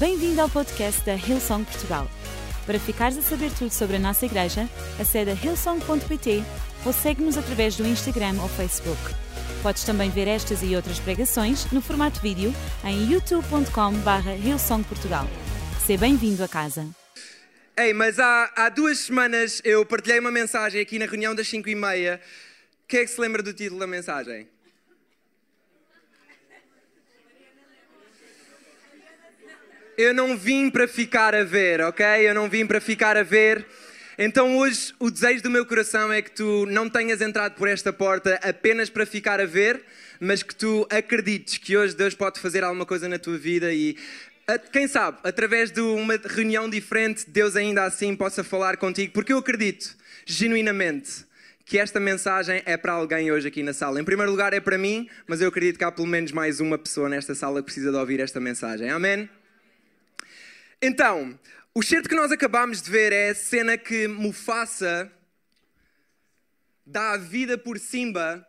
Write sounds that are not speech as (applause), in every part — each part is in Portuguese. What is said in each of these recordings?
Bem-vindo ao podcast da Hillsong Portugal. Para ficares a saber tudo sobre a nossa igreja, acede a hillsong.pt ou segue-nos através do Instagram ou Facebook. Podes também ver estas e outras pregações no formato vídeo em youtube.com.br hillsongportugal. Seja bem-vindo a casa. Ei, mas há, há duas semanas eu partilhei uma mensagem aqui na reunião das 5 e meia. Quem é que se lembra do título da mensagem? Eu não vim para ficar a ver, ok? Eu não vim para ficar a ver. Então hoje o desejo do meu coração é que tu não tenhas entrado por esta porta apenas para ficar a ver, mas que tu acredites que hoje Deus pode fazer alguma coisa na tua vida e quem sabe, através de uma reunião diferente, Deus ainda assim possa falar contigo, porque eu acredito genuinamente que esta mensagem é para alguém hoje aqui na sala. Em primeiro lugar é para mim, mas eu acredito que há pelo menos mais uma pessoa nesta sala que precisa de ouvir esta mensagem. Amém? Então, o certo que nós acabamos de ver é a cena que Mufasa dá a vida por Simba,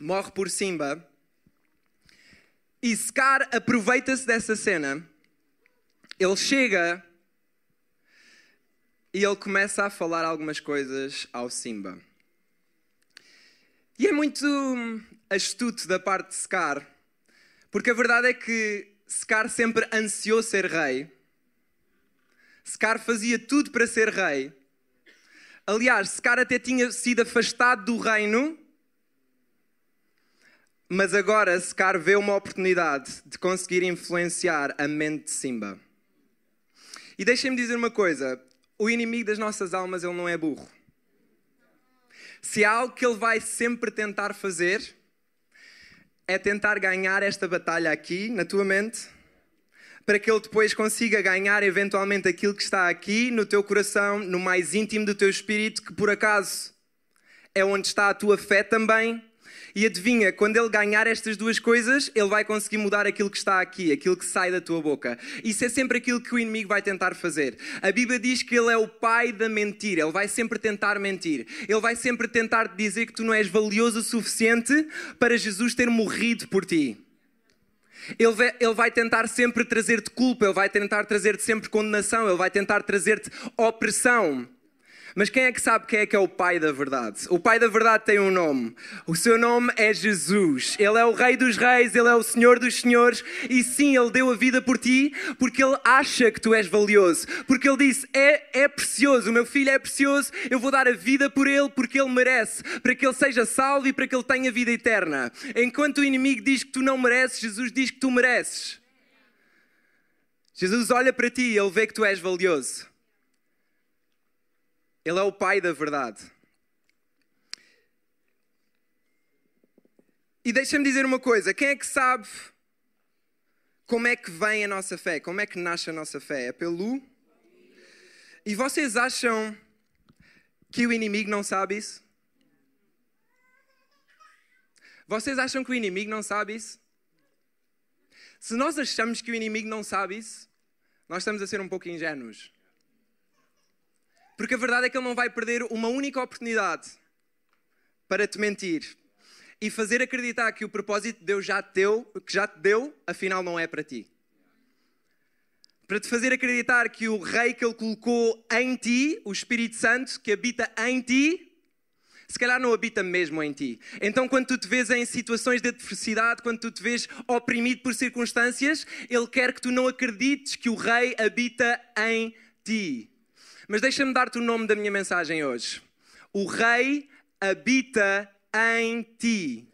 morre por Simba, e Scar aproveita-se dessa cena. Ele chega e ele começa a falar algumas coisas ao Simba. E é muito astuto da parte de Scar, porque a verdade é que Scar sempre ansiou ser rei. Scar fazia tudo para ser rei. Aliás, Scar até tinha sido afastado do reino, mas agora Scar vê uma oportunidade de conseguir influenciar a mente de Simba. E deixem-me dizer uma coisa: o inimigo das nossas almas ele não é burro. Se há algo que ele vai sempre tentar fazer, é tentar ganhar esta batalha aqui, na tua mente, para que ele depois consiga ganhar eventualmente aquilo que está aqui, no teu coração, no mais íntimo do teu espírito, que por acaso é onde está a tua fé também. E adivinha, quando ele ganhar estas duas coisas, ele vai conseguir mudar aquilo que está aqui, aquilo que sai da tua boca. Isso é sempre aquilo que o inimigo vai tentar fazer. A Bíblia diz que ele é o pai da mentira, ele vai sempre tentar mentir. Ele vai sempre tentar dizer que tu não és valioso o suficiente para Jesus ter morrido por ti. Ele vai, tentar sempre trazer-te culpa, ele vai tentar trazer-te sempre condenação, ele vai tentar trazer-te opressão. Mas quem é que sabe quem é que é o Pai da Verdade? O Pai da Verdade tem um nome. O seu nome é Jesus. Ele é o Rei dos Reis, ele é o Senhor dos Senhores. E sim, ele deu a vida por ti porque ele acha que tu és valioso. Porque ele disse: é, é precioso, o meu filho é precioso, eu vou dar a vida por ele porque ele merece, para que ele seja salvo e para que ele tenha vida eterna. Enquanto o inimigo diz que tu não mereces, Jesus diz que tu mereces. Jesus olha para ti e ele vê que tu és valioso. Ele é o Pai da verdade. E deixa-me dizer uma coisa: quem é que sabe como é que vem a nossa fé? Como é que nasce a nossa fé? É pelo. E vocês acham que o inimigo não sabe isso? Vocês acham que o inimigo não sabe isso? Se nós achamos que o inimigo não sabe isso, nós estamos a ser um pouco ingênuos. Porque a verdade é que ele não vai perder uma única oportunidade para te mentir e fazer acreditar que o propósito de Deus já te deu, que já te deu, afinal não é para ti. Para te fazer acreditar que o rei que ele colocou em ti, o Espírito Santo que habita em ti, se calhar não habita mesmo em ti. Então, quando tu te vês em situações de adversidade, quando tu te vês oprimido por circunstâncias, ele quer que tu não acredites que o rei habita em ti. Mas deixa-me dar-te o nome da minha mensagem hoje. O Rei habita em ti.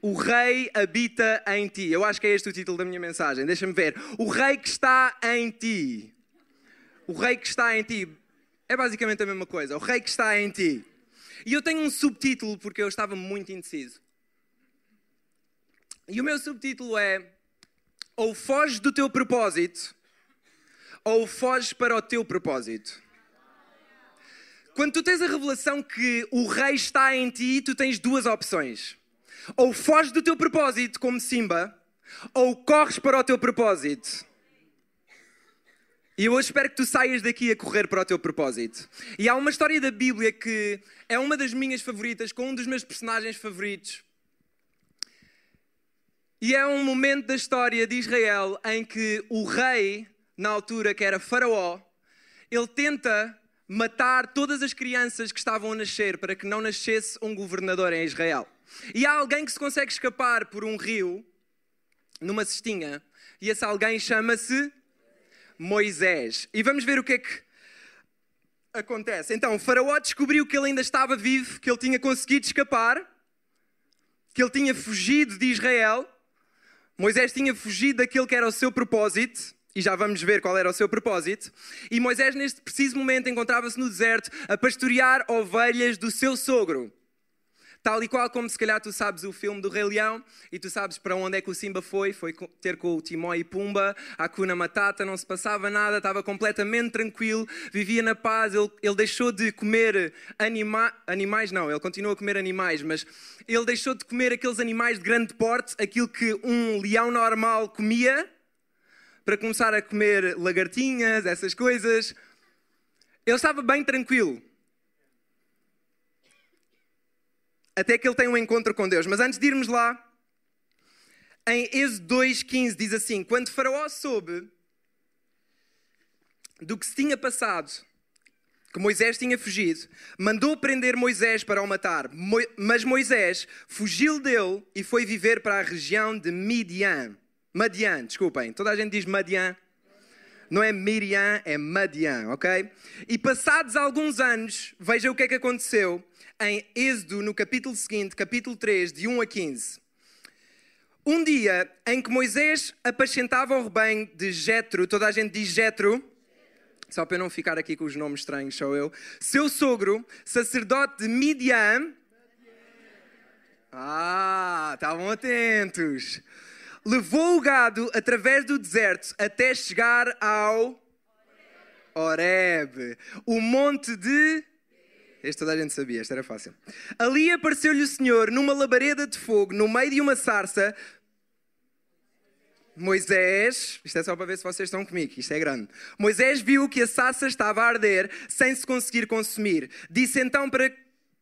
O Rei habita em ti. Eu acho que é este o título da minha mensagem. Deixa-me ver. O Rei que está em ti. O Rei que está em ti. É basicamente a mesma coisa. O Rei que está em ti. E eu tenho um subtítulo porque eu estava muito indeciso. E o meu subtítulo é: Ou foges do teu propósito, ou foges para o teu propósito. Quando tu tens a revelação que o rei está em ti, tu tens duas opções. Ou foges do teu propósito, como Simba, ou corres para o teu propósito. E eu hoje espero que tu saias daqui a correr para o teu propósito. E há uma história da Bíblia que é uma das minhas favoritas, com um dos meus personagens favoritos. E é um momento da história de Israel em que o rei, na altura que era Faraó, ele tenta matar todas as crianças que estavam a nascer para que não nascesse um governador em Israel. E há alguém que se consegue escapar por um rio, numa cestinha, e esse alguém chama-se Moisés. E vamos ver o que é que acontece. Então, Faraó descobriu que ele ainda estava vivo, que ele tinha conseguido escapar, que ele tinha fugido de Israel. Moisés tinha fugido daquilo que era o seu propósito. E já vamos ver qual era o seu propósito. E Moisés, neste preciso momento, encontrava-se no deserto a pastorear ovelhas do seu sogro. Tal e qual como se calhar tu sabes o filme do Rei Leão e tu sabes para onde é que o Simba foi, foi ter com o Timó e Pumba, a Kuna Matata, não se passava nada, estava completamente tranquilo, vivia na paz, ele, ele deixou de comer anima, animais, não, ele continua a comer animais, mas ele deixou de comer aqueles animais de grande porte, aquilo que um leão normal comia, para começar a comer lagartinhas, essas coisas. Ele estava bem tranquilo. até que ele tem um encontro com Deus. Mas antes de irmos lá, em Êxodo 2,15 diz assim: Quando Faraó soube do que se tinha passado, que Moisés tinha fugido, mandou prender Moisés para o matar. Mas Moisés fugiu dele e foi viver para a região de Midian. Madian, desculpem, toda a gente diz Madian. Não é Miriam, é Madian, ok? E passados alguns anos, veja o que é que aconteceu em Êxodo, no capítulo seguinte, capítulo 3, de 1 a 15. Um dia em que Moisés apacentava o rebanho de Jetro, toda a gente diz Jetro, só para eu não ficar aqui com os nomes estranhos, sou eu. Seu sogro, sacerdote de Midian. Ah, estavam atentos. Levou o gado através do deserto até chegar ao Horeb, o monte de este toda a gente sabia, este era fácil. Ali apareceu-lhe o Senhor numa labareda de fogo, no meio de uma sarça. Moisés, isto é só para ver se vocês estão comigo, isto é grande. Moisés viu que a sarça estava a arder sem se conseguir consumir. Disse então para,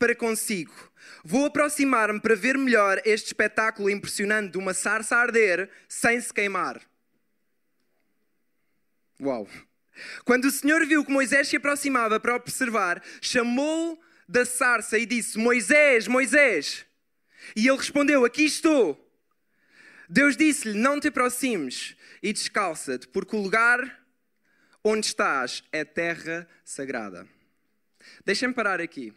para consigo: Vou aproximar-me para ver melhor este espetáculo impressionante de uma sarça a arder sem se queimar. Uau! Quando o Senhor viu que Moisés se aproximava para observar, chamou da sarça e disse: Moisés, Moisés. E ele respondeu: Aqui estou. Deus disse-lhe: Não te aproximes e descalça-te, porque o lugar onde estás é terra sagrada. Deixem-me parar aqui.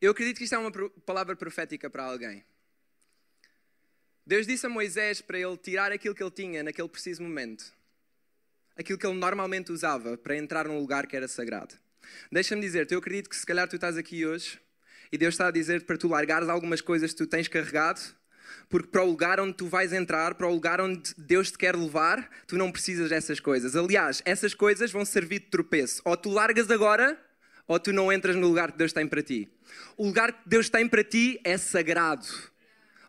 Eu acredito que isto é uma palavra profética para alguém. Deus disse a Moisés para ele tirar aquilo que ele tinha naquele preciso momento aquilo que ele normalmente usava para entrar num lugar que era sagrado. Deixa-me dizer-te, eu acredito que se calhar tu estás aqui hoje e Deus está a dizer para tu largares algumas coisas que tu tens carregado, porque para o lugar onde tu vais entrar, para o lugar onde Deus te quer levar, tu não precisas dessas coisas. Aliás, essas coisas vão servir de tropeço. Ou tu largas agora, ou tu não entras no lugar que Deus tem para ti. O lugar que Deus tem para ti é sagrado.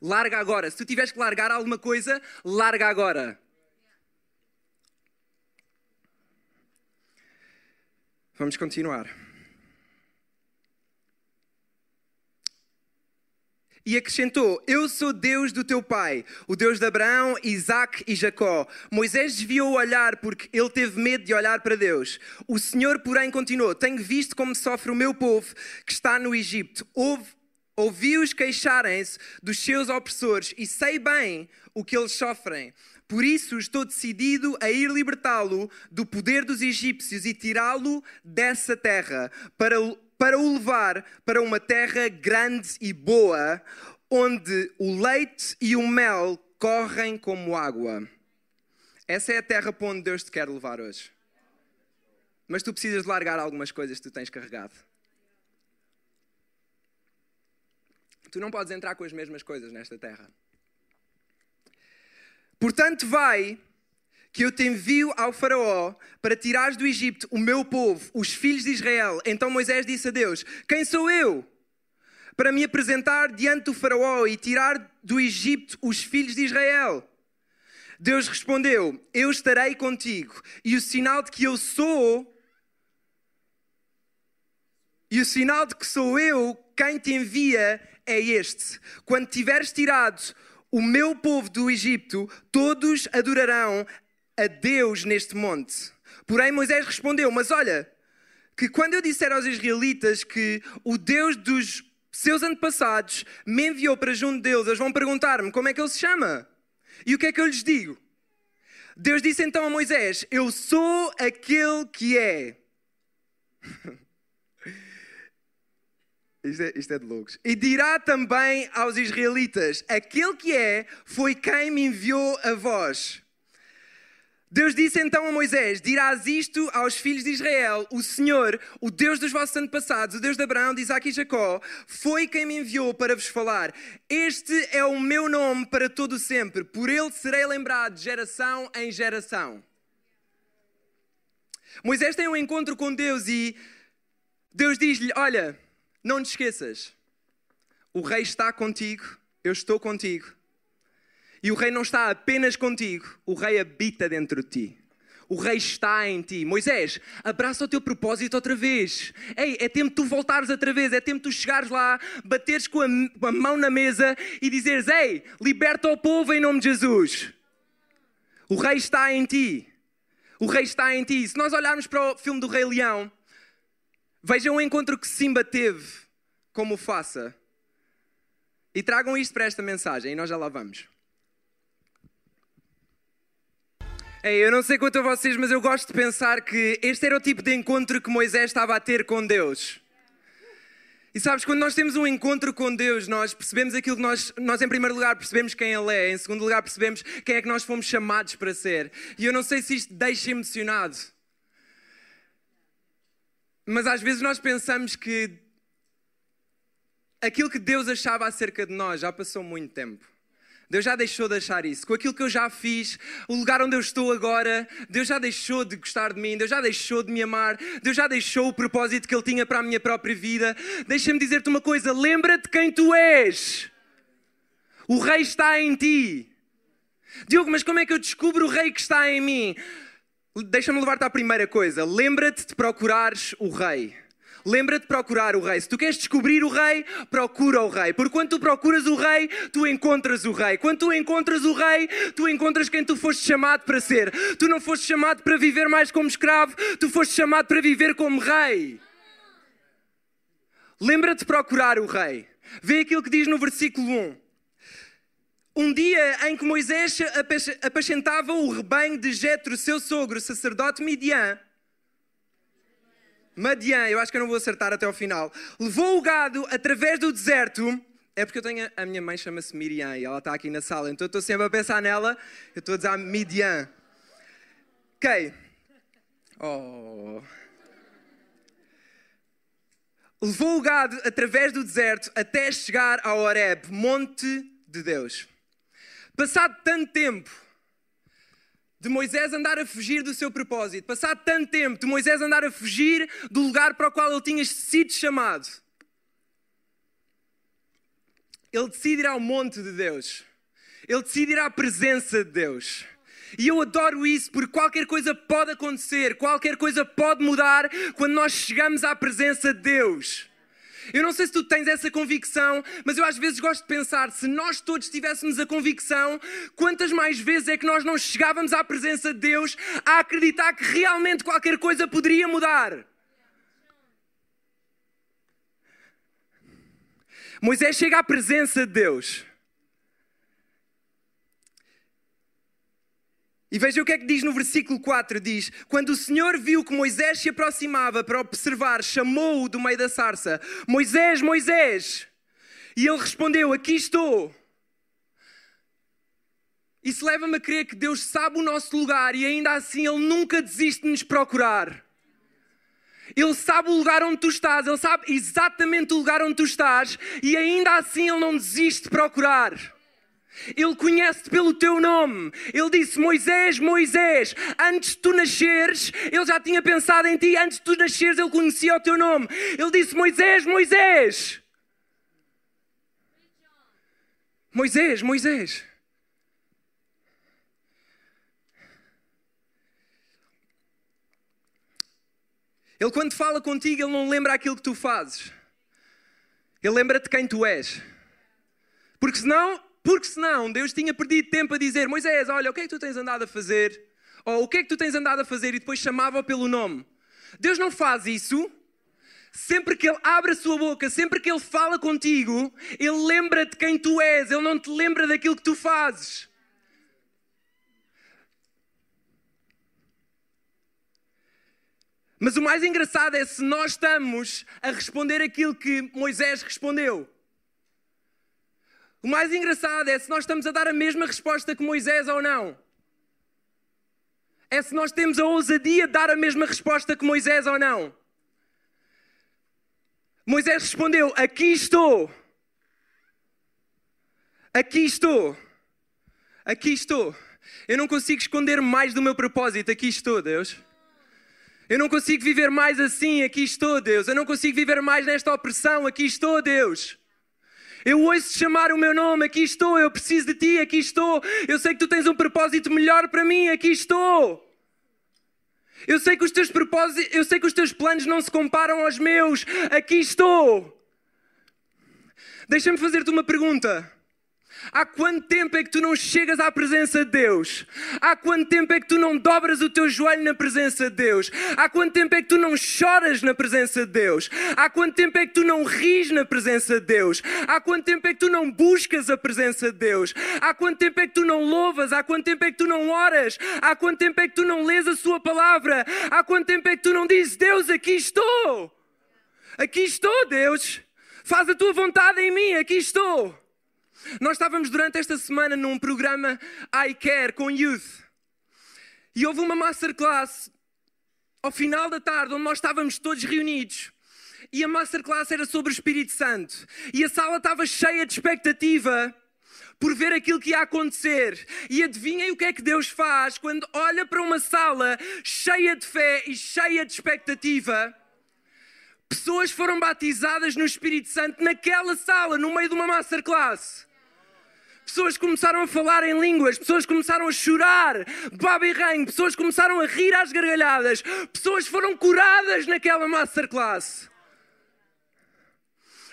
Larga agora. Se tu tiveres que largar alguma coisa, larga agora. Vamos continuar. E acrescentou: Eu sou Deus do teu pai, o Deus de Abraão, Isaac e Jacó. Moisés desviou o olhar porque ele teve medo de olhar para Deus. O Senhor, porém, continuou: Tenho visto como sofre o meu povo que está no Egito. Ouvi-os queixarem-se dos seus opressores e sei bem o que eles sofrem. Por isso estou decidido a ir libertá-lo do poder dos egípcios e tirá-lo dessa terra, para, para o levar para uma terra grande e boa, onde o leite e o mel correm como água. Essa é a terra para onde Deus te quer levar hoje. Mas tu precisas de largar algumas coisas que tu tens carregado. Tu não podes entrar com as mesmas coisas nesta terra. Portanto, vai que eu te envio ao Faraó para tirares do Egito o meu povo, os filhos de Israel. Então Moisés disse a Deus: Quem sou eu? Para me apresentar diante do Faraó e tirar do Egito os filhos de Israel. Deus respondeu: Eu estarei contigo, e o sinal de que eu sou, e o sinal de que sou eu quem te envia é este: quando tiveres tirado o meu povo do Egito, todos adorarão a Deus neste monte. Porém, Moisés respondeu: Mas olha, que quando eu disser aos israelitas que o Deus dos seus antepassados me enviou para junto deles, eles vão perguntar-me como é que ele se chama. E o que é que eu lhes digo? Deus disse então a Moisés: Eu sou aquele que é. (laughs) Isto é, isto é, de loucos. E dirá também aos israelitas: Aquele que é, foi quem me enviou a vós. Deus disse então a Moisés: Dirás isto aos filhos de Israel: O Senhor, o Deus dos vossos antepassados, o Deus de Abraão, de Isaac e Jacó, foi quem me enviou para vos falar. Este é o meu nome para todo sempre, por ele serei lembrado de geração em geração. Moisés tem um encontro com Deus e Deus diz-lhe: Olha não te esqueças, o rei está contigo, eu estou contigo. E o rei não está apenas contigo, o rei habita dentro de ti. O rei está em ti. Moisés, abraça o teu propósito outra vez. Ei, é tempo de tu voltares outra vez. É tempo de tu chegares lá, bateres com a, com a mão na mesa e dizeres: Ei, liberta o povo em nome de Jesus. O rei está em ti. O rei está em ti. Se nós olharmos para o filme do Rei Leão, Vejam o encontro que Simba teve como faça e tragam isto para esta mensagem e nós já lá vamos. Ei, eu não sei quanto a vocês, mas eu gosto de pensar que este era o tipo de encontro que Moisés estava a ter com Deus. E sabes, quando nós temos um encontro com Deus, nós percebemos aquilo que nós, nós, em primeiro lugar, percebemos quem Ele é, em segundo lugar, percebemos quem é que nós fomos chamados para ser. E eu não sei se isto deixa emocionado. Mas às vezes nós pensamos que aquilo que Deus achava acerca de nós já passou muito tempo. Deus já deixou de achar isso. Com aquilo que eu já fiz, o lugar onde eu estou agora, Deus já deixou de gostar de mim, Deus já deixou de me amar, Deus já deixou o propósito que Ele tinha para a minha própria vida. Deixa-me dizer-te uma coisa: lembra-te quem tu és. O Rei está em ti. Diogo, mas como é que eu descubro o Rei que está em mim? Deixa-me levar-te à primeira coisa. Lembra-te de procurares o rei. Lembra-te de procurar o rei. Se tu queres descobrir o rei, procura o rei. Porque quando tu procuras o rei, tu encontras o rei. Quando tu encontras o rei, tu encontras quem tu foste chamado para ser. Tu não foste chamado para viver mais como escravo, tu foste chamado para viver como rei. Lembra-te de procurar o rei. Vê aquilo que diz no versículo 1 um dia em que Moisés apacentava o rebanho de Jetro, seu sogro, sacerdote Midian, Madian, eu acho que eu não vou acertar até ao final, levou o gado através do deserto. É porque eu tenho. A minha mãe chama-se Miriam e ela está aqui na sala, então eu estou sempre a pensar nela. Eu estou a dizer Midian. Ok. Oh. Levou o gado através do deserto até chegar ao Horeb, monte de Deus. Passado tanto tempo de Moisés andar a fugir do seu propósito, passado tanto tempo de Moisés andar a fugir do lugar para o qual ele tinha sido chamado, ele decide ir ao monte de Deus, ele decide ir à presença de Deus. E eu adoro isso porque qualquer coisa pode acontecer, qualquer coisa pode mudar quando nós chegamos à presença de Deus. Eu não sei se tu tens essa convicção, mas eu às vezes gosto de pensar: se nós todos tivéssemos a convicção, quantas mais vezes é que nós não chegávamos à presença de Deus a acreditar que realmente qualquer coisa poderia mudar? Moisés chega à presença de Deus. E veja o que é que diz no versículo 4: diz: Quando o Senhor viu que Moisés se aproximava para observar, chamou-o do meio da sarça: Moisés, Moisés! E ele respondeu: Aqui estou. Isso leva-me a crer que Deus sabe o nosso lugar e ainda assim Ele nunca desiste de nos procurar. Ele sabe o lugar onde tu estás, Ele sabe exatamente o lugar onde tu estás e ainda assim Ele não desiste de procurar. Ele conhece-te pelo teu nome. Ele disse: Moisés, Moisés, antes de tu nasceres, ele já tinha pensado em ti. Antes de tu nasceres, ele conhecia o teu nome. Ele disse: Moisés, Moisés. Moisés, Moisés. Ele, quando fala contigo, ele não lembra aquilo que tu fazes. Ele lembra-te quem tu és. Porque senão porque senão Deus tinha perdido tempo a dizer: Moisés, olha, o que é que tu tens andado a fazer? Ou o que é que tu tens andado a fazer? E depois chamava pelo nome. Deus não faz isso. Sempre que Ele abre a sua boca, sempre que Ele fala contigo, Ele lembra-te quem tu és, Ele não te lembra daquilo que tu fazes. Mas o mais engraçado é se nós estamos a responder aquilo que Moisés respondeu. O mais engraçado é se nós estamos a dar a mesma resposta que Moisés ou não. É se nós temos a ousadia de dar a mesma resposta que Moisés ou não. Moisés respondeu: Aqui estou. Aqui estou. Aqui estou. Eu não consigo esconder mais do meu propósito. Aqui estou, Deus. Eu não consigo viver mais assim. Aqui estou, Deus. Eu não consigo viver mais nesta opressão. Aqui estou, Deus. Eu ouço chamar o meu nome, aqui estou, eu preciso de ti, aqui estou. Eu sei que tu tens um propósito melhor para mim, aqui estou. Eu sei que os teus propósitos, eu sei que os teus planos não se comparam aos meus. Aqui estou. Deixa-me fazer-te uma pergunta. Há quanto tempo é que tu não chegas à presença de Deus? Há quanto tempo é que tu não dobras o teu joelho na presença de Deus? Há quanto tempo é que tu não choras na presença de Deus? Há quanto tempo é que tu não ris na presença de Deus? Há quanto tempo é que tu não buscas a presença de Deus? Há quanto tempo é que tu não louvas? Há quanto tempo é que tu não oras? Há quanto tempo é que tu não lês a Sua palavra? Há quanto tempo é que tu não dizes, Deus, aqui estou? Aqui estou, Deus. Faz a tua vontade em mim, aqui estou. Nós estávamos durante esta semana num programa I Care com Youth e houve uma masterclass ao final da tarde onde nós estávamos todos reunidos. E a masterclass era sobre o Espírito Santo. E a sala estava cheia de expectativa por ver aquilo que ia acontecer. E adivinhem o que é que Deus faz quando olha para uma sala cheia de fé e cheia de expectativa. Pessoas foram batizadas no Espírito Santo naquela sala, no meio de uma masterclass. Pessoas começaram a falar em línguas, pessoas começaram a chorar, baba e ranho, pessoas começaram a rir às gargalhadas, pessoas foram curadas naquela masterclass.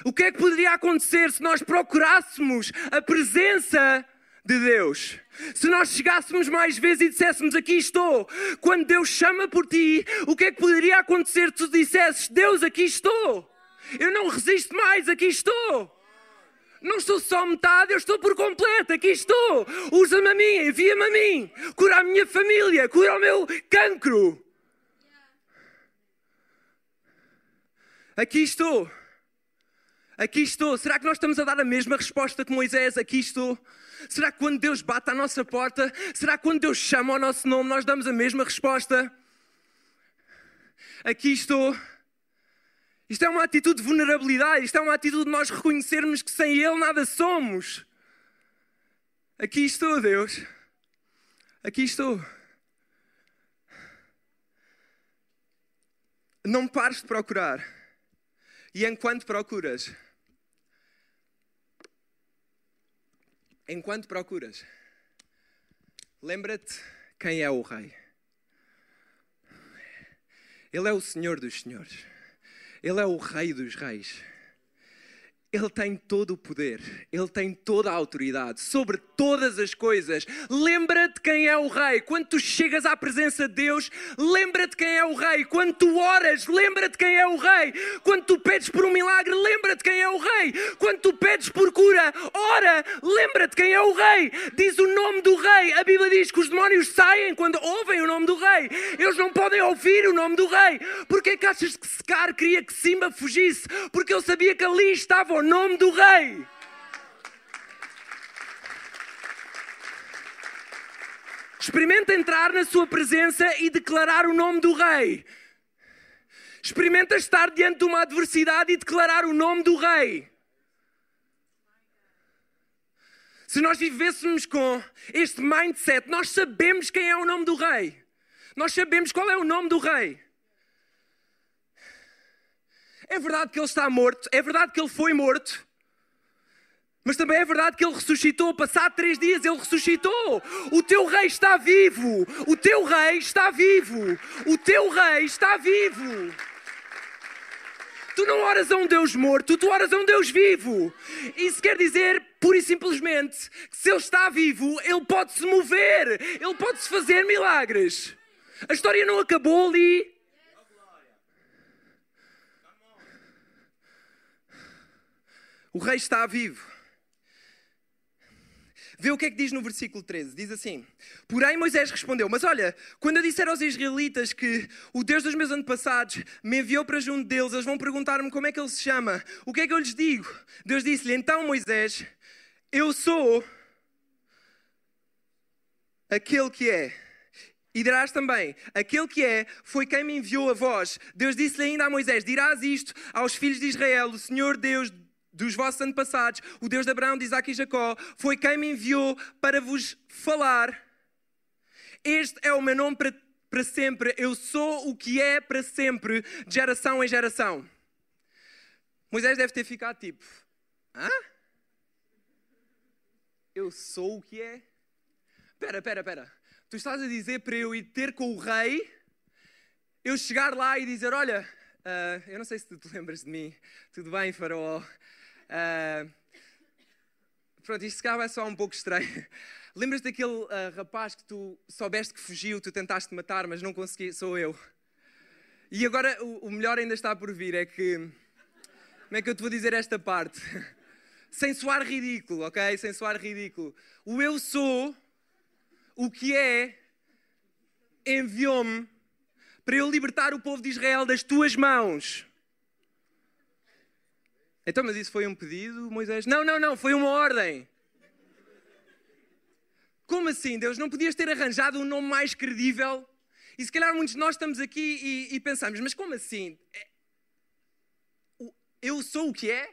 O que é que poderia acontecer se nós procurássemos a presença de Deus? Se nós chegássemos mais vezes e disséssemos aqui estou, quando Deus chama por ti, o que é que poderia acontecer se tu dissesses Deus aqui estou? Eu não resisto mais, aqui estou. Não estou só metade, eu estou por completo. Aqui estou. Usa-me a mim, envia-me a mim. Cura a minha família, cura o meu cancro. Aqui estou. Aqui estou. Será que nós estamos a dar a mesma resposta que Moisés? Aqui estou. Será que quando Deus bate à nossa porta, será que quando Deus chama o nosso nome, nós damos a mesma resposta? Aqui estou. Isto é uma atitude de vulnerabilidade, isto é uma atitude de nós reconhecermos que sem Ele nada somos. Aqui estou, Deus. Aqui estou. Não pares de procurar. E enquanto procuras, enquanto procuras, lembra-te quem é o Rei. Ele é o Senhor dos Senhores. Ele é o Rei dos Reis. Ele tem todo o poder, Ele tem toda a autoridade sobre todas as coisas. Lembra-te quem é o Rei. Quando tu chegas à presença de Deus, lembra-te quem é o Rei. Quando tu oras, lembra-te quem é o Rei. Quando tu pedes por um milagre, lembra-te quem é o Rei. Quando tu pedes por cura, ora, lembra-te quem é o Rei. Diz o nome do Rei. A Bíblia diz que os demónios saem quando ouvem o nome do Rei. Eles não podem ouvir o nome do Rei. Porquê que achas que Secar queria que Simba fugisse? Porque ele sabia que ali estava o nome do Rei. Experimenta entrar na sua presença e declarar o nome do Rei. Experimenta estar diante de uma adversidade e declarar o nome do Rei. Se nós vivêssemos com este mindset, nós sabemos quem é o nome do Rei. Nós sabemos qual é o nome do Rei. É verdade que ele está morto, é verdade que ele foi morto, mas também é verdade que ele ressuscitou. Passado três dias, ele ressuscitou. O teu rei está vivo. O teu rei está vivo. O teu rei está vivo. Tu não oras a um Deus morto, tu oras a um Deus vivo. Isso quer dizer, pura e simplesmente, que se Ele está vivo, Ele pode se mover, Ele pode se fazer milagres. A história não acabou ali. O rei está vivo. Vê o que é que diz no versículo 13. Diz assim: Porém, Moisés respondeu: Mas olha, quando eu disser aos israelitas que o Deus dos meus antepassados me enviou para junto deles, eles vão perguntar-me como é que ele se chama. O que é que eu lhes digo? Deus disse-lhe: Então, Moisés, eu sou aquele que é. E dirás também: Aquele que é, foi quem me enviou a vós. Deus disse-lhe ainda a Moisés: Dirás isto aos filhos de Israel: O Senhor Deus dos vossos antepassados, o Deus de Abraão, de Isaac e Jacó, foi quem me enviou para vos falar. Este é o meu nome para, para sempre. Eu sou o que é para sempre, de geração em geração. Moisés deve ter ficado tipo: Hã? Eu sou o que é? Espera, espera, espera. Tu estás a dizer para eu ir ter com o rei, eu chegar lá e dizer: Olha, uh, eu não sei se tu te lembras de mim, tudo bem, Faraó? Uh, pronto, isto se calhar vai soar um pouco estranho. (laughs) Lembras daquele uh, rapaz que tu soubeste que fugiu, tu tentaste matar, mas não consegui, sou eu. E agora o, o melhor ainda está por vir, é que. Como é que eu te vou dizer esta parte? (laughs) Sem soar ridículo, ok? Sem soar ridículo. O eu sou, o que é, enviou-me para eu libertar o povo de Israel das tuas mãos. Então, mas isso foi um pedido, Moisés? Não, não, não, foi uma ordem. Como assim, Deus? Não podias ter arranjado um nome mais credível? E se calhar muitos de nós estamos aqui e, e pensamos, mas como assim? É, eu sou o que é?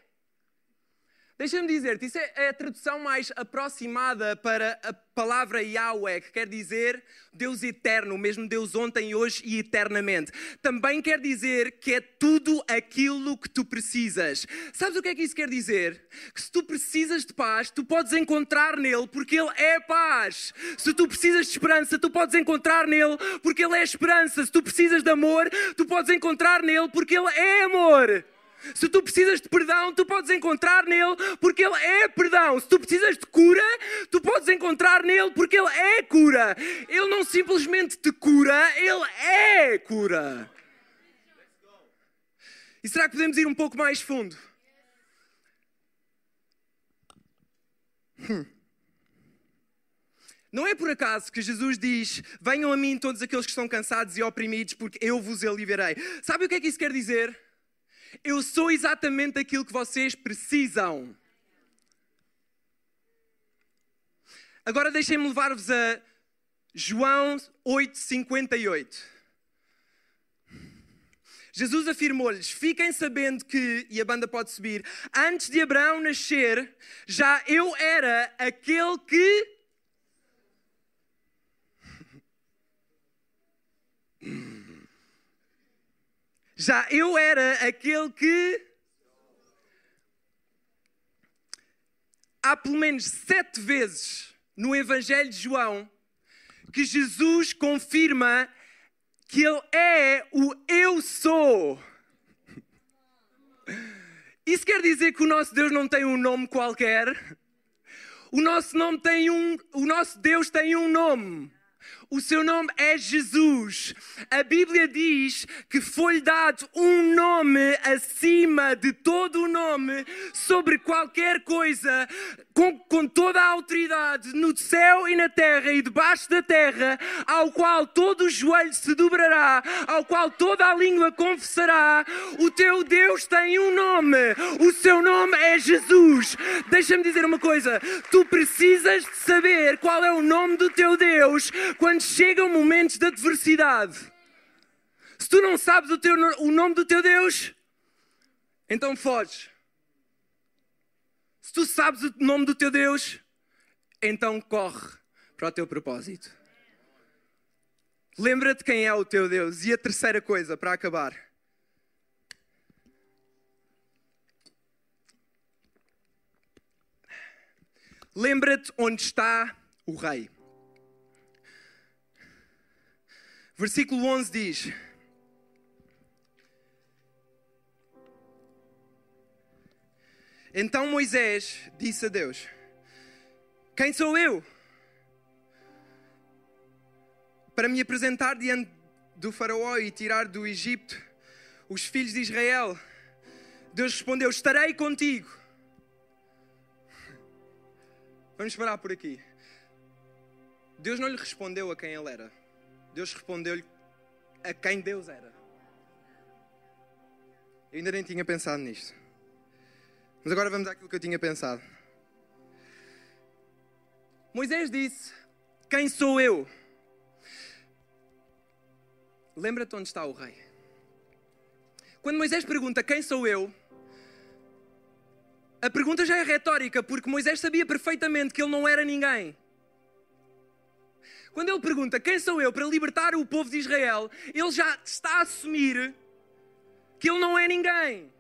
Deixa-me dizer-te, isso é a tradução mais aproximada para a palavra Yahweh, que quer dizer Deus eterno, mesmo Deus ontem, hoje e eternamente. Também quer dizer que é tudo aquilo que tu precisas. Sabes o que é que isso quer dizer? Que se tu precisas de paz, tu podes encontrar nele, porque ele é paz. Se tu precisas de esperança, tu podes encontrar nele, porque ele é esperança. Se tu precisas de amor, tu podes encontrar nele, porque ele é amor. Se tu precisas de perdão, tu podes encontrar nele porque ele é perdão. Se tu precisas de cura, tu podes encontrar nele porque ele é cura. Ele não simplesmente te cura, ele é cura. E será que podemos ir um pouco mais fundo? Hum. Não é por acaso que Jesus diz: Venham a mim todos aqueles que estão cansados e oprimidos, porque eu vos aliviarei. Sabe o que é que isso quer dizer? Eu sou exatamente aquilo que vocês precisam. Agora deixem-me levar-vos a João 8:58. Jesus afirmou-lhes: Fiquem sabendo que, e a banda pode subir, antes de Abraão nascer, já eu era aquele que. (laughs) Já eu era aquele que. Há pelo menos sete vezes no Evangelho de João que Jesus confirma que Ele é o Eu sou. Isso quer dizer que o nosso Deus não tem um nome qualquer? O nosso nome tem um, o nosso Deus tem um nome. O seu nome é Jesus. A Bíblia diz que foi-lhe dado um nome acima de todo o nome, sobre qualquer coisa, com, com, toda a autoridade no céu e na terra e debaixo da terra, ao qual todo o joelho se dobrará, ao qual toda a língua confessará: o teu Deus tem um nome, o seu nome é Jesus. Deixa-me dizer uma coisa: tu precisas de saber qual é o nome do teu Deus quando chegam momentos de adversidade. Se tu não sabes o, teu, o nome do teu Deus, então foge. Se tu sabes o nome do teu Deus, então corre para o teu propósito. Lembra-te quem é o teu Deus. E a terceira coisa, para acabar. Lembra-te onde está o rei. Versículo 11 diz: Então Moisés disse a Deus: Quem sou eu? Para me apresentar diante do Faraó e tirar do Egito os filhos de Israel. Deus respondeu: Estarei contigo. Vamos parar por aqui. Deus não lhe respondeu a quem ele era. Deus respondeu-lhe a quem Deus era. Eu ainda nem tinha pensado nisto. Mas agora vamos àquilo que eu tinha pensado. Moisés disse: Quem sou eu? Lembra-te onde está o rei. Quando Moisés pergunta quem sou eu, a pergunta já é retórica, porque Moisés sabia perfeitamente que ele não era ninguém. Quando ele pergunta quem sou eu para libertar o povo de Israel, ele já está a assumir que ele não é ninguém.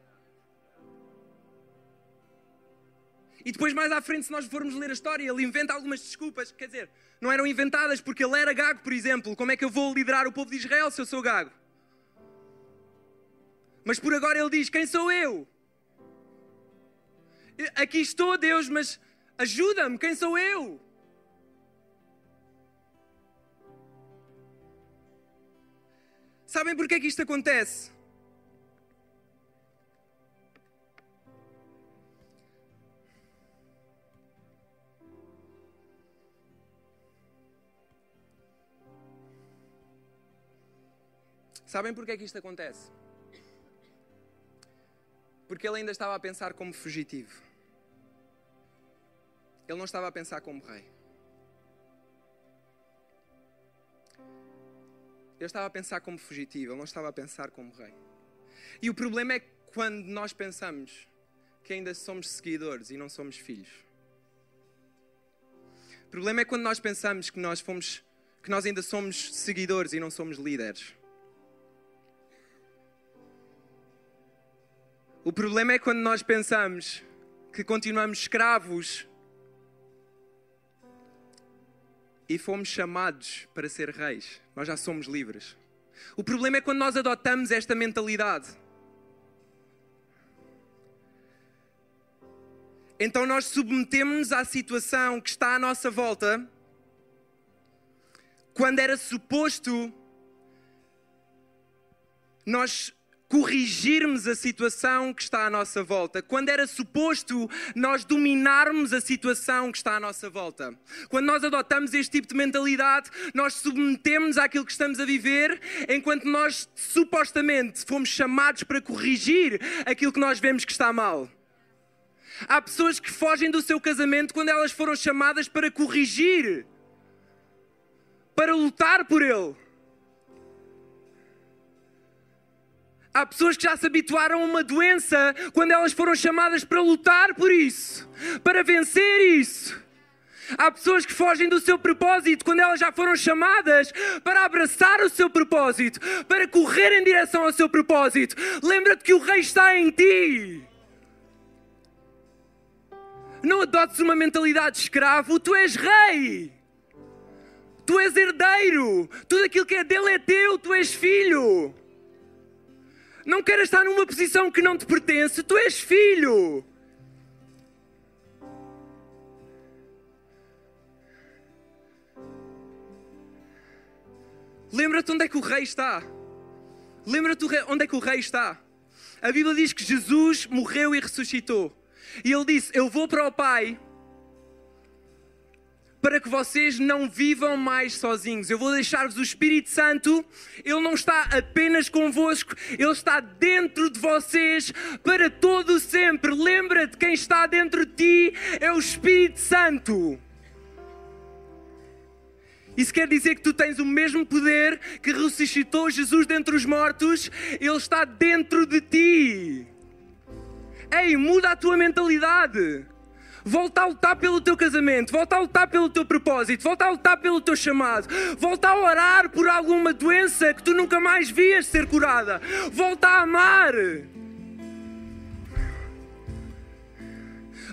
E depois, mais à frente, se nós formos ler a história, ele inventa algumas desculpas. Quer dizer, não eram inventadas porque ele era gago, por exemplo. Como é que eu vou liderar o povo de Israel se eu sou gago? Mas por agora ele diz: Quem sou eu? Aqui estou, Deus, mas ajuda-me, quem sou eu? Sabem porque é que isto acontece? Sabem porque é que isto acontece? Porque ele ainda estava a pensar como fugitivo. Ele não estava a pensar como rei. Ele estava a pensar como fugitivo, ele não estava a pensar como rei. E o problema é quando nós pensamos que ainda somos seguidores e não somos filhos. O problema é quando nós pensamos que nós fomos que nós ainda somos seguidores e não somos líderes. O problema é quando nós pensamos que continuamos escravos e fomos chamados para ser reis. Nós já somos livres. O problema é quando nós adotamos esta mentalidade. Então nós submetemos-nos à situação que está à nossa volta quando era suposto nós corrigirmos a situação que está à nossa volta, quando era suposto nós dominarmos a situação que está à nossa volta. Quando nós adotamos este tipo de mentalidade, nós submetemos àquilo que estamos a viver, enquanto nós supostamente fomos chamados para corrigir aquilo que nós vemos que está mal. Há pessoas que fogem do seu casamento quando elas foram chamadas para corrigir, para lutar por ele. Há pessoas que já se habituaram a uma doença quando elas foram chamadas para lutar por isso, para vencer isso. Há pessoas que fogem do seu propósito quando elas já foram chamadas para abraçar o seu propósito, para correr em direção ao seu propósito. Lembra-te que o Rei está em ti. Não adotes uma mentalidade de escravo, tu és rei. Tu és herdeiro. Tudo aquilo que é dele é teu, tu és filho. Não queiras estar numa posição que não te pertence, tu és filho. Lembra-te onde é que o rei está. Lembra-te onde é que o rei está. A Bíblia diz que Jesus morreu e ressuscitou. E ele disse: Eu vou para o Pai para que vocês não vivam mais sozinhos. Eu vou deixar-vos o Espírito Santo, ele não está apenas convosco, ele está dentro de vocês para todo sempre. Lembra-te, quem está dentro de ti é o Espírito Santo. Isso quer dizer que tu tens o mesmo poder que ressuscitou Jesus dentre os mortos, ele está dentro de ti. Ei, muda a tua mentalidade. Volta a lutar pelo teu casamento, volta a lutar pelo teu propósito, volta a lutar pelo teu chamado, volta a orar por alguma doença que tu nunca mais vias ser curada, volta a amar.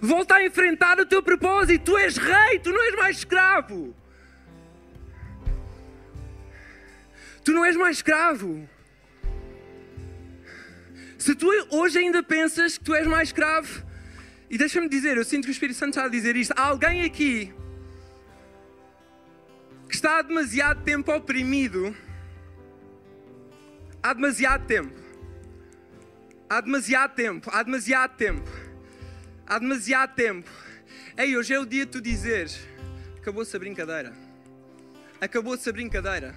Volta a enfrentar o teu propósito. Tu és rei, tu não és mais escravo. Tu não és mais escravo. Se tu hoje ainda pensas que tu és mais escravo, E deixa-me dizer, eu sinto que o Espírito Santo está a dizer isto. Há alguém aqui que está há demasiado tempo oprimido. Há demasiado tempo. Há demasiado tempo. Há demasiado tempo. Há demasiado tempo. Ei, hoje é o dia de tu dizeres: acabou-se a brincadeira. Acabou-se a brincadeira.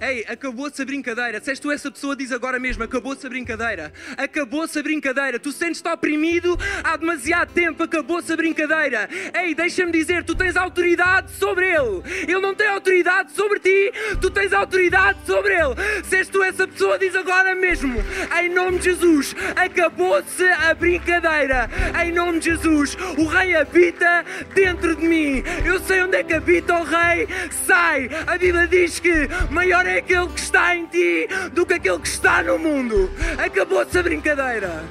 Ei, acabou-se a brincadeira. Se és tu essa pessoa, diz agora mesmo: acabou-se a brincadeira. Acabou-se a brincadeira. Tu sentes-te oprimido há demasiado tempo. Acabou-se a brincadeira. Ei, deixa-me dizer: tu tens autoridade sobre ele. Ele não tem autoridade sobre ti. Tu tens autoridade sobre ele. Se és tu essa pessoa, diz agora mesmo: em nome de Jesus, acabou-se a brincadeira. Em nome de Jesus, o Rei habita dentro de mim. Eu sei onde é que habita o Rei. Sai. A Bíblia diz que maior é aquele que está em ti do que aquele que está no mundo. Acabou-se a brincadeira.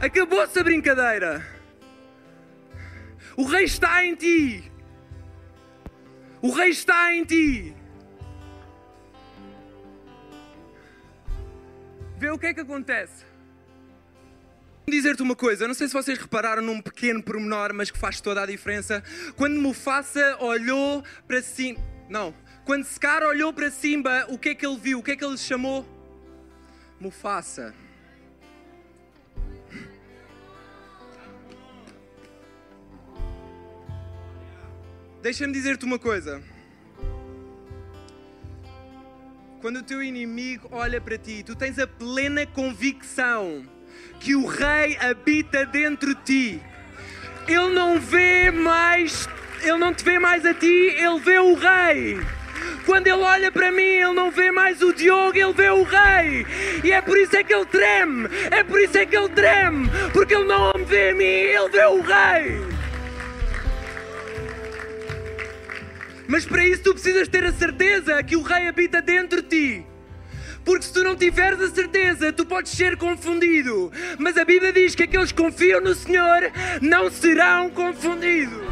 Acabou-se a brincadeira. O Rei está em ti. O Rei está em ti. Vê o que é que acontece. Dizer-te uma coisa, não sei se vocês repararam num pequeno pormenor, mas que faz toda a diferença. Quando Mufasa olhou para cima. Não, quando Scar olhou para Simba, o que é que ele viu? O que é que ele chamou? Mufasa. Deixa-me dizer-te uma coisa. Quando o teu inimigo olha para ti, tu tens a plena convicção que o Rei habita dentro de ti. Ele não vê mais, ele não te vê mais a ti, ele vê o Rei. Quando ele olha para mim, ele não vê mais o Diogo, ele vê o Rei. E é por isso é que ele treme. É por isso é que ele treme. Porque ele não me vê a mim, ele vê o Rei. Mas para isso tu precisas ter a certeza que o Rei habita dentro de ti. Porque se tu não tiveres a certeza, tu podes ser confundido. Mas a Bíblia diz que aqueles que confiam no Senhor não serão confundidos.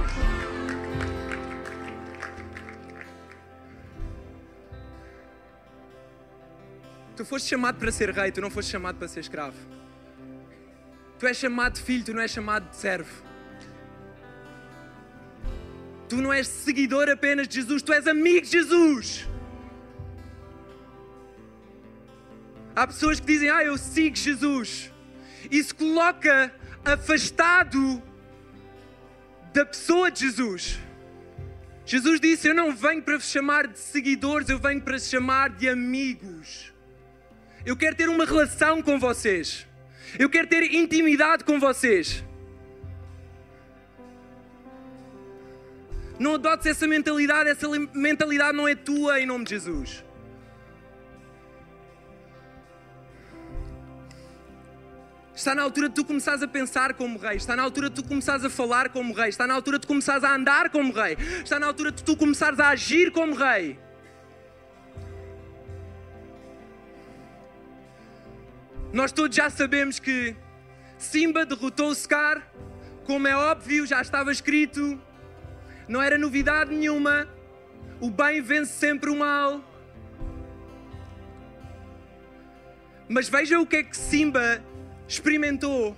Tu foste chamado para ser rei, tu não foste chamado para ser escravo. Tu és chamado de filho, tu não és chamado de servo. Tu não és seguidor apenas de Jesus, tu és amigo de Jesus. Há pessoas que dizem, ah, eu sigo Jesus. Isso coloca afastado da pessoa de Jesus. Jesus disse: Eu não venho para vos chamar de seguidores, eu venho para vos chamar de amigos. Eu quero ter uma relação com vocês. Eu quero ter intimidade com vocês. Não adotes essa mentalidade, essa mentalidade não é tua em nome de Jesus. Está na altura de tu começares a pensar como rei, está na altura de tu começares a falar como rei, está na altura de tu começares a andar como rei, está na altura de tu começares a agir como rei. Nós todos já sabemos que Simba derrotou Scar, como é óbvio, já estava escrito, não era novidade nenhuma. O bem vence sempre o mal. Mas veja o que é que Simba experimentou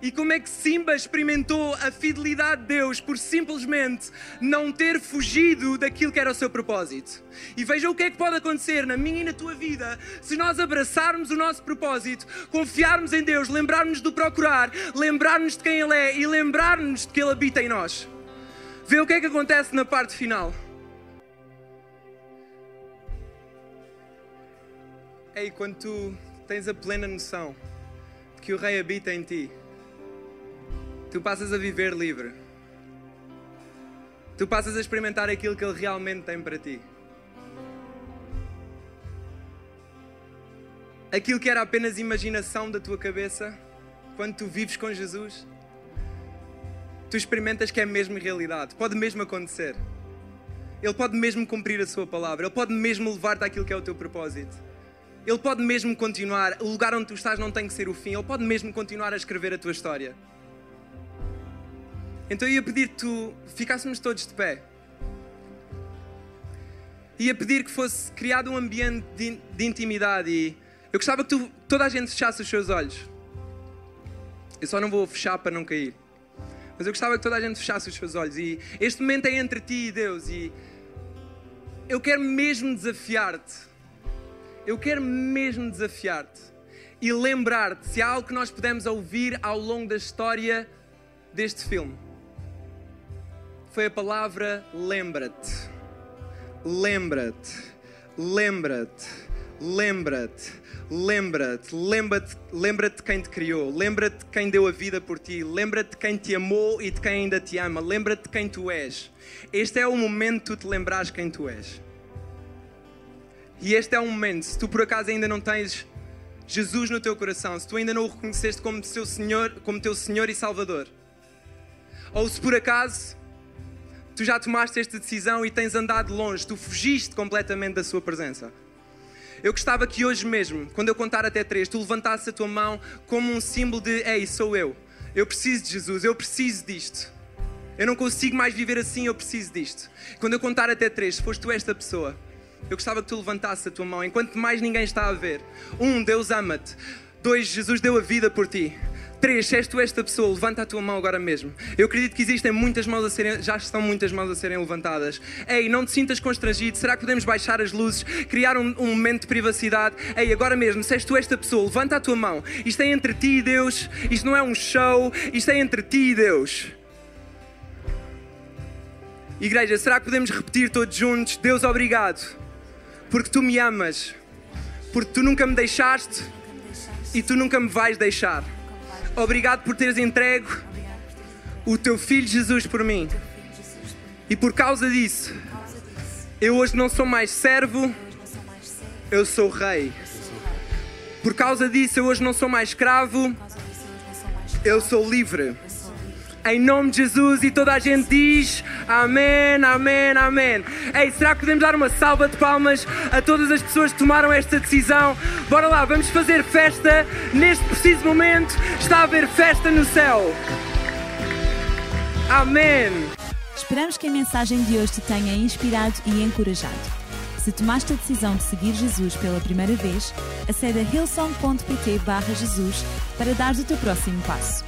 e como é que Simba experimentou a fidelidade de Deus por simplesmente não ter fugido daquilo que era o seu propósito. E veja o que é que pode acontecer na minha e na tua vida se nós abraçarmos o nosso propósito, confiarmos em Deus, lembrarmos do procurar, lembrarmos de quem Ele é e lembrarmos de que Ele habita em nós. Vê o que é que acontece na parte final. Ei, quando tu tens a plena noção de que o Rei habita em ti, tu passas a viver livre. Tu passas a experimentar aquilo que Ele realmente tem para ti. Aquilo que era apenas imaginação da tua cabeça, quando tu vives com Jesus, tu experimentas que é mesmo realidade. Pode mesmo acontecer. Ele pode mesmo cumprir a sua palavra. Ele pode mesmo levar-te àquilo que é o teu propósito. Ele pode mesmo continuar. O lugar onde tu estás não tem que ser o fim. Ele pode mesmo continuar a escrever a tua história. Então eu ia pedir que tu ficássemos todos de pé. Ia pedir que fosse criado um ambiente de, de intimidade e eu gostava que tu, toda a gente fechasse os seus olhos. Eu só não vou fechar para não cair. Mas eu gostava que toda a gente fechasse os seus olhos. E este momento é entre ti e Deus. E eu quero mesmo desafiar-te. Eu quero mesmo desafiar-te. E lembrar-te se há algo que nós podemos ouvir ao longo da história deste filme. Foi a palavra lembra-te. Lembra-te. Lembra-te. Lembra-te lembra-te, lembra-te, lembra-te quem te criou, lembra-te quem deu a vida por ti, lembra-te quem te amou e de quem ainda te ama, lembra-te quem tu és. Este é o momento de tu te lembrares quem tu és. E este é o momento, se tu por acaso ainda não tens Jesus no teu coração, se tu ainda não o reconheceste como teu Senhor, como teu Senhor e Salvador, ou se por acaso tu já tomaste esta decisão e tens andado longe, tu fugiste completamente da sua presença. Eu gostava que hoje mesmo, quando eu contar até três, tu levantasses a tua mão como um símbolo de: Ei, sou eu. Eu preciso de Jesus, eu preciso disto. Eu não consigo mais viver assim, eu preciso disto. Quando eu contar até três, se foste tu esta pessoa, eu gostava que tu levantasses a tua mão enquanto mais ninguém está a ver. Um, Deus ama-te. Dois, Jesus deu a vida por ti. Três, se és tu esta pessoa, levanta a tua mão agora mesmo. Eu acredito que existem muitas mãos a serem, já estão muitas mãos a serem levantadas. Ei, não te sintas constrangido. Será que podemos baixar as luzes, criar um, um momento de privacidade? Ei, agora mesmo, se és tu esta pessoa, levanta a tua mão. Isto é entre ti e Deus. Isto não é um show. Isto é entre ti e Deus. Igreja, será que podemos repetir todos juntos? Deus, obrigado, porque tu me amas, porque tu nunca me deixaste e tu nunca me vais deixar. Obrigado por teres entregue o teu filho Jesus por mim. E por causa disso, eu hoje não sou mais servo, eu sou rei. Por causa disso, eu hoje não sou mais escravo, eu sou livre. Em nome de Jesus e toda a gente diz Amém, Amém, Amém. Ei, será que podemos dar uma salva de palmas a todas as pessoas que tomaram esta decisão? Bora lá, vamos fazer festa. Neste preciso momento está a haver festa no céu. Amém. Esperamos que a mensagem de hoje te tenha inspirado e encorajado. Se tomaste a decisão de seguir Jesus pela primeira vez, acede a hillsong.pt Jesus para dar o teu próximo passo.